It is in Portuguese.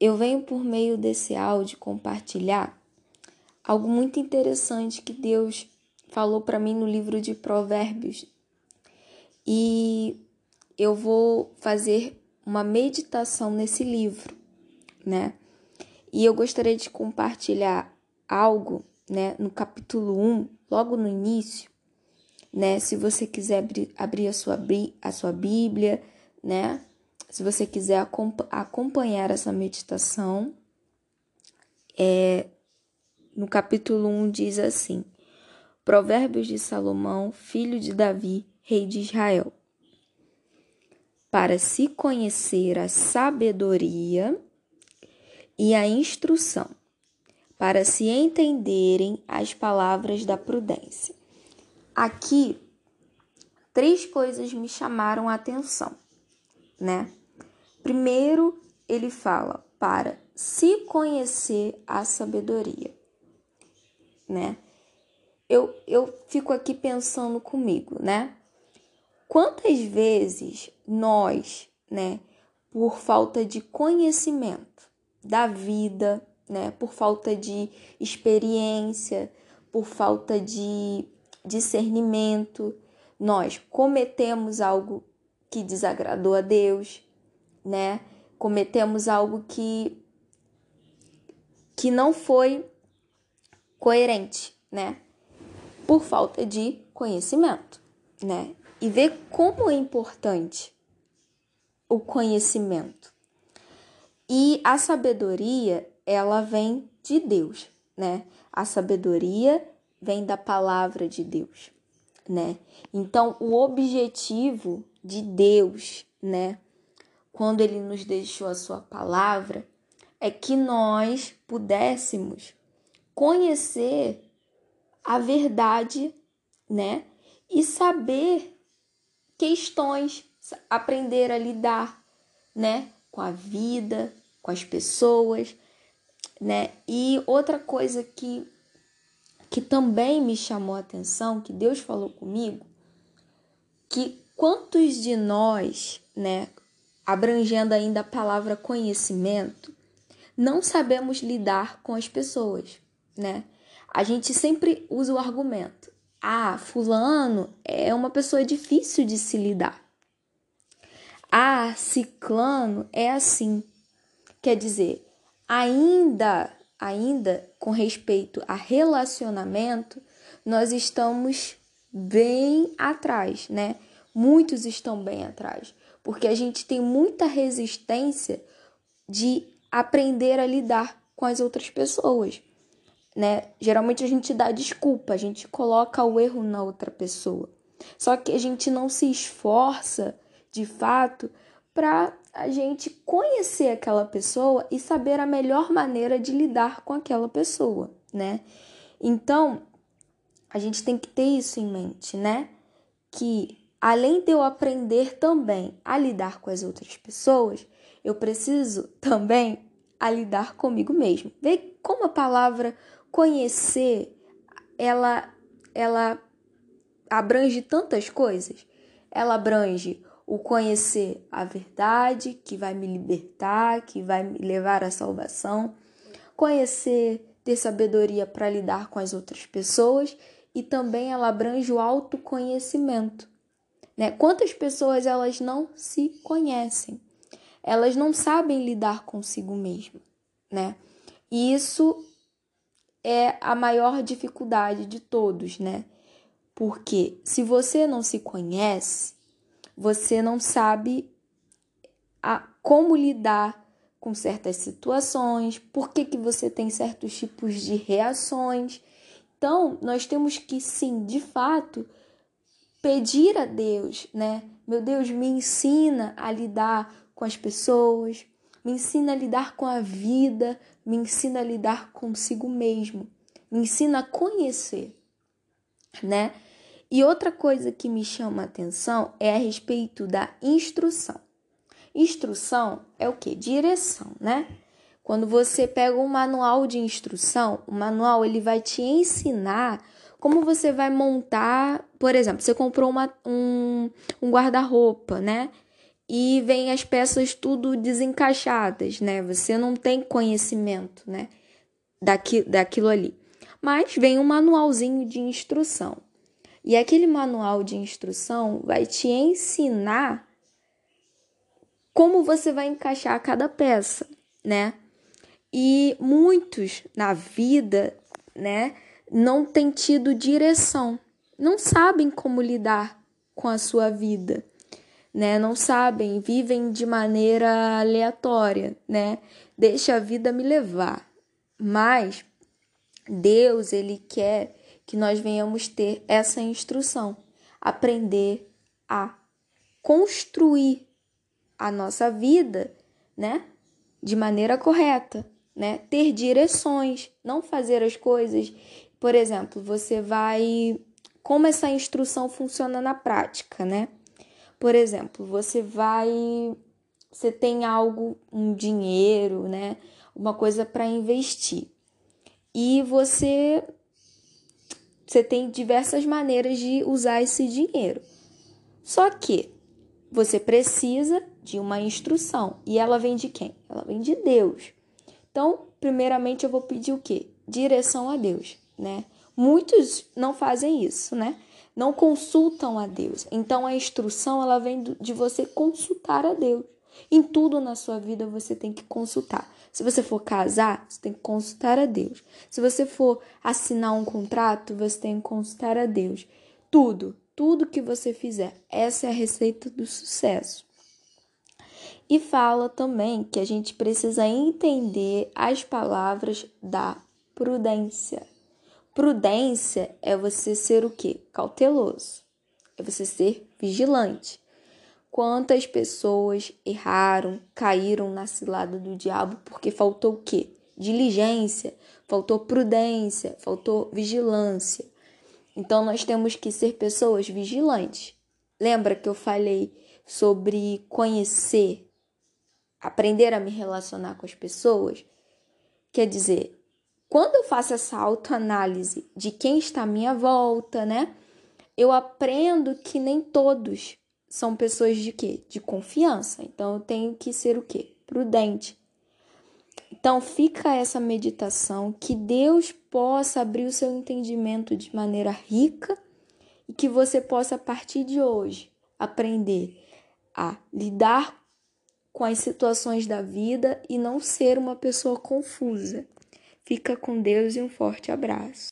eu venho por meio desse áudio compartilhar algo muito interessante que Deus falou para mim no livro de Provérbios. E eu vou fazer uma meditação nesse livro, né? E eu gostaria de compartilhar algo, né, no capítulo 1, logo no início, né? Se você quiser abrir, a, sua, a sua Bíblia, né? Se você quiser acompanhar essa meditação, é, no capítulo 1 diz assim: Provérbios de Salomão, filho de Davi, rei de Israel. Para se conhecer a sabedoria e a instrução, para se entenderem as palavras da prudência. Aqui, três coisas me chamaram a atenção, né? Primeiro, ele fala para se conhecer a sabedoria, né? Eu, eu fico aqui pensando comigo, né? Quantas vezes nós, né, por falta de conhecimento da vida, né, por falta de experiência, por falta de discernimento, nós cometemos algo que desagradou a Deus, né? Cometemos algo que que não foi coerente, né? Por falta de conhecimento, né? E ver como é importante o conhecimento. E a sabedoria, ela vem de Deus, né? A sabedoria vem da palavra de Deus, né? Então, o objetivo de Deus, né, quando ele nos deixou a sua palavra, é que nós pudéssemos conhecer a verdade, né? E saber questões, aprender a lidar, né, com a vida, com as pessoas, né? E outra coisa que que também me chamou a atenção, que Deus falou comigo, que quantos de nós, né, abrangendo ainda a palavra conhecimento, não sabemos lidar com as pessoas, né? A gente sempre usa o argumento: "Ah, fulano é uma pessoa difícil de se lidar". "Ah, ciclano é assim". Quer dizer, ainda ainda com respeito a relacionamento, nós estamos bem atrás, né? Muitos estão bem atrás, porque a gente tem muita resistência de aprender a lidar com as outras pessoas, né? Geralmente a gente dá desculpa, a gente coloca o erro na outra pessoa. Só que a gente não se esforça, de fato, para a gente conhecer aquela pessoa e saber a melhor maneira de lidar com aquela pessoa, né? Então, a gente tem que ter isso em mente, né? Que além de eu aprender também a lidar com as outras pessoas, eu preciso também a lidar comigo mesmo. Vê como a palavra conhecer ela ela abrange tantas coisas. Ela abrange o conhecer a verdade que vai me libertar, que vai me levar à salvação, conhecer, ter sabedoria para lidar com as outras pessoas e também ela abrange o autoconhecimento. Né? Quantas pessoas elas não se conhecem? Elas não sabem lidar consigo mesmo, né? E isso é a maior dificuldade de todos, né? Porque se você não se conhece, você não sabe a, como lidar com certas situações, por que, que você tem certos tipos de reações. Então, nós temos que sim, de fato, pedir a Deus, né? Meu Deus, me ensina a lidar com as pessoas, me ensina a lidar com a vida, me ensina a lidar consigo mesmo, me ensina a conhecer, né? E outra coisa que me chama a atenção é a respeito da instrução. Instrução é o que? Direção, né? Quando você pega um manual de instrução, o manual ele vai te ensinar como você vai montar, por exemplo, você comprou uma, um, um guarda-roupa, né? e vem as peças tudo desencaixadas, né? Você não tem conhecimento, né? Daqui, daquilo ali. Mas vem um manualzinho de instrução. E aquele manual de instrução vai te ensinar como você vai encaixar cada peça, né? E muitos na vida, né, não têm tido direção, não sabem como lidar com a sua vida né? Não sabem, vivem de maneira aleatória, né? Deixa a vida me levar. Mas Deus, ele quer que nós venhamos ter essa instrução, aprender a construir a nossa vida, né? De maneira correta, né? Ter direções, não fazer as coisas. Por exemplo, você vai como essa instrução funciona na prática, né? Por exemplo, você vai. Você tem algo, um dinheiro, né? Uma coisa para investir. E você. Você tem diversas maneiras de usar esse dinheiro. Só que você precisa de uma instrução. E ela vem de quem? Ela vem de Deus. Então, primeiramente, eu vou pedir o quê? Direção a Deus, né? Muitos não fazem isso, né? não consultam a Deus. Então a instrução ela vem de você consultar a Deus. Em tudo na sua vida você tem que consultar. Se você for casar, você tem que consultar a Deus. Se você for assinar um contrato, você tem que consultar a Deus. Tudo, tudo que você fizer, essa é a receita do sucesso. E fala também que a gente precisa entender as palavras da prudência. Prudência é você ser o quê? Cauteloso. É você ser vigilante. Quantas pessoas erraram, caíram na cilada do diabo porque faltou o quê? Diligência, faltou prudência, faltou vigilância. Então nós temos que ser pessoas vigilantes. Lembra que eu falei sobre conhecer, aprender a me relacionar com as pessoas? Quer dizer, quando eu faço essa autoanálise de quem está à minha volta, né? Eu aprendo que nem todos são pessoas de quê? De confiança. Então eu tenho que ser o quê? Prudente. Então fica essa meditação que Deus possa abrir o seu entendimento de maneira rica e que você possa a partir de hoje aprender a lidar com as situações da vida e não ser uma pessoa confusa. Fica com Deus e um forte abraço.